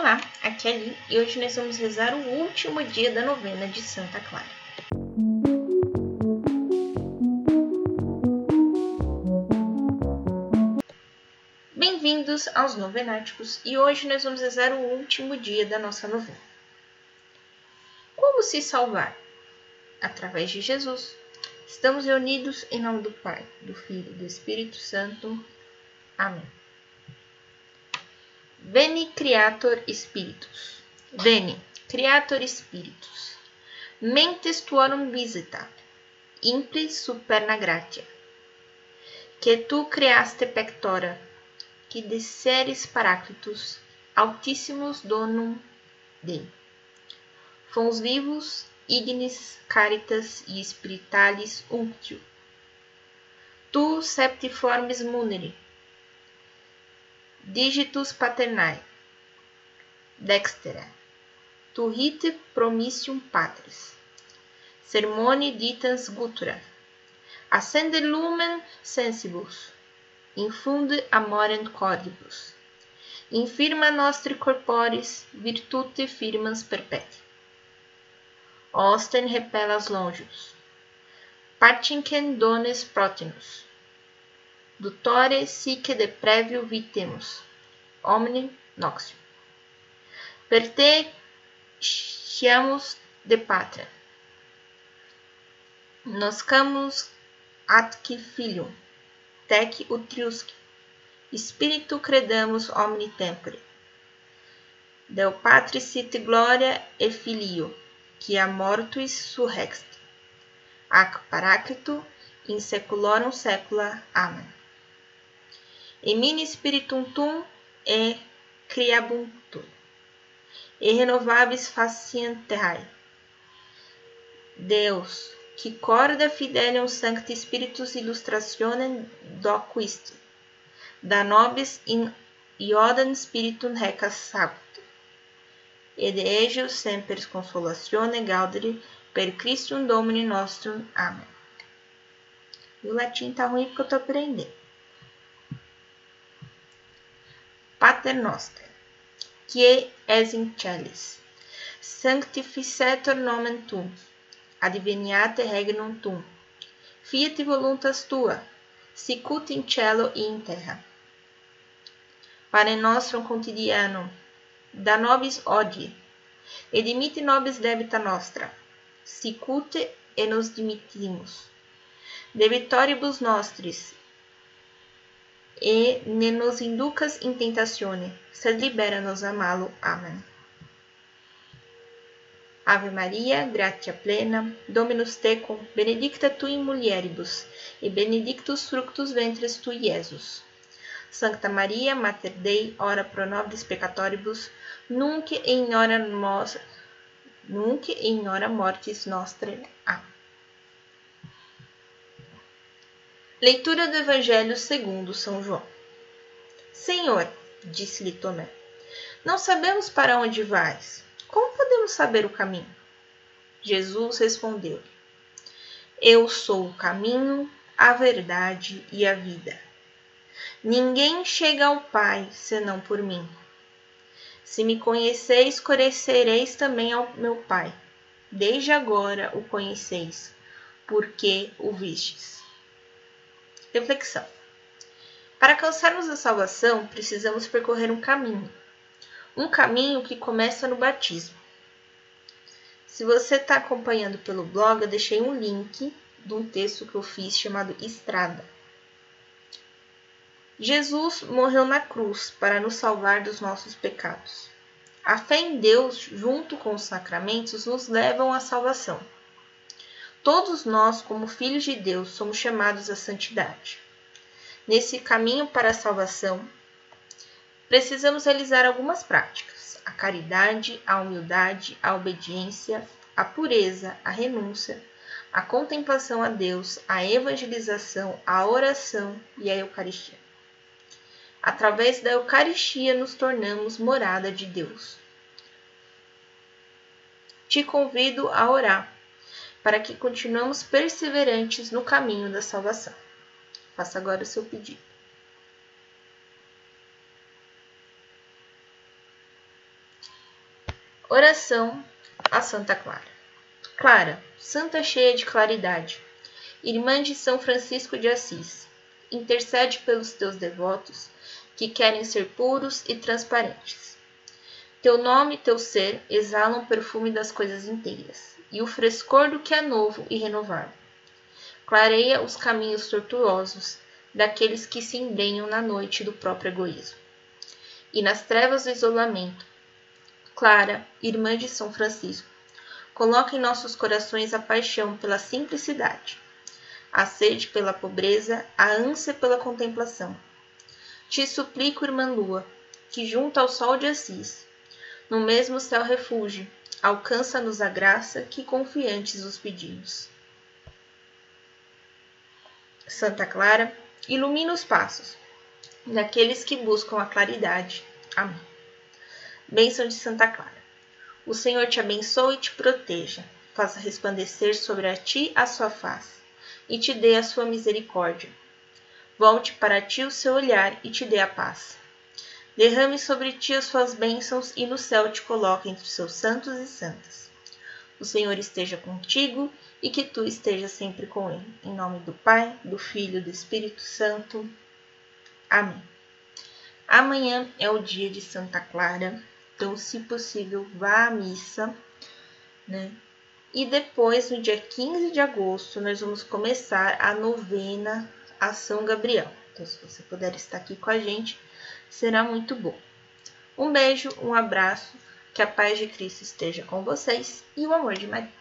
Olá, aqui é Ali e hoje nós vamos rezar o último dia da novena de Santa Clara. Bem-vindos aos Novenáticos e hoje nós vamos rezar o último dia da nossa novena. Como se salvar? Através de Jesus. Estamos reunidos em nome do Pai, do Filho e do Espírito Santo. Amém. Veni Creator Spiritus. Veni, Creator Spiritus. Mentes tuorum visita. Impri superna gratia. Que tu creaste pectora, que desceres paraclitus, altissimus donum Dei. Fons vivos, ignis caritas e spiritualis unctio. Tu septiformis muneri, digitus paternae dextera. Turrite promissium patris. Sermoni ditans gutura accende lumen sensibus. Infunde amorem cordibus infirma nostri corporis virtute firmans perpeti. Osten repellas longius partinquem dones protinus Dutore sic de previo vitemus, omnem noxium. Sciamus de patria. Noscamus atque filium, tec utriusque, spiritu credamus omni tempore. Deo Patris sit gloria e filio, qui a mortuis surrexte. Ac paraclito in seculorum secula. Amen. Emini spiritum tum e criabuntur, e renovabis facient terrae. Deus, que corda fidelium sancti spiritus illustrationem docuiste, da nobis in iodam spiritum recas et de ejus semper consolatione gaudere per Christum Domini nostrum. Amém. E o latim tá ruim porque eu tô aprendendo. Pater noster, qui es in celis, sanctificetur nomen tuum, adveniate regnum tuum, fiat voluntas tua, sicut in cielo e in terra. Pane nostrum quotidianum, da nobis odie, et dimitte nobis debita nostra, sicute e nos dimittimus. Debitoribus nostris, e ne nos inducas in tentazione, sed libera-nos a malo. Amém. Ave Maria, gratia plena, Dominus tecum, benedicta tu in mulieribus, e benedictus fructus ventris tui, Iesus. Sancta Maria, Mater Dei, ora pro nobis peccatoribus, nunc in hora nos, nunc in hora mortis nostre. Amém. Leitura do Evangelho segundo São João. Senhor, disse-lhe Tomé, não sabemos para onde vais. Como podemos saber o caminho? Jesus respondeu: Eu sou o caminho, a verdade e a vida. Ninguém chega ao Pai senão por mim. Se me conheceis, conhecereis também ao meu Pai. Desde agora o conheceis, porque o vistes. Reflexão. Para alcançarmos a salvação, precisamos percorrer um caminho. Um caminho que começa no batismo. Se você está acompanhando pelo blog, eu deixei um link de um texto que eu fiz chamado Estrada. Jesus morreu na cruz para nos salvar dos nossos pecados. A fé em Deus, junto com os sacramentos, nos levam à salvação. Todos nós, como filhos de Deus, somos chamados à santidade. Nesse caminho para a salvação, precisamos realizar algumas práticas: a caridade, a humildade, a obediência, a pureza, a renúncia, a contemplação a Deus, a evangelização, a oração e a Eucaristia. Através da Eucaristia nos tornamos morada de Deus. Te convido a orar para que continuemos perseverantes no caminho da salvação. Faça agora o seu pedido. Oração a Santa Clara. Clara, santa cheia de claridade, irmã de São Francisco de Assis, intercede pelos teus devotos que querem ser puros e transparentes. Teu nome e teu ser exalam o perfume das coisas inteiras e o frescor do que é novo e renovado. Clareia os caminhos tortuosos daqueles que se embrenham na noite do próprio egoísmo. E nas trevas do isolamento, Clara, irmã de São Francisco, coloca em nossos corações a paixão pela simplicidade, a sede pela pobreza, a ânsia pela contemplação. Te suplico, irmã Lua, que junto ao sol de Assis, no mesmo céu refúgio, alcança-nos a graça que confiantes os pedimos. Santa Clara, ilumina os passos daqueles que buscam a claridade. Amém. Bênção de Santa Clara. O Senhor te abençoe e te proteja, faça resplandecer sobre a ti a sua face e te dê a sua misericórdia. Volte para ti o seu olhar e te dê a paz. Derrame sobre ti as suas bênçãos e no céu te coloque entre seus santos e santas. O Senhor esteja contigo e que tu estejas sempre com ele. Em nome do Pai, do Filho e do Espírito Santo. Amém. Amanhã é o dia de Santa Clara. Então, se possível, vá à missa, né? E depois, no dia 15 de agosto, nós vamos começar a novena a São Gabriel. Então, se você puder estar aqui com a gente, será muito bom. Um beijo, um abraço, que a paz de Cristo esteja com vocês e o amor de Maria.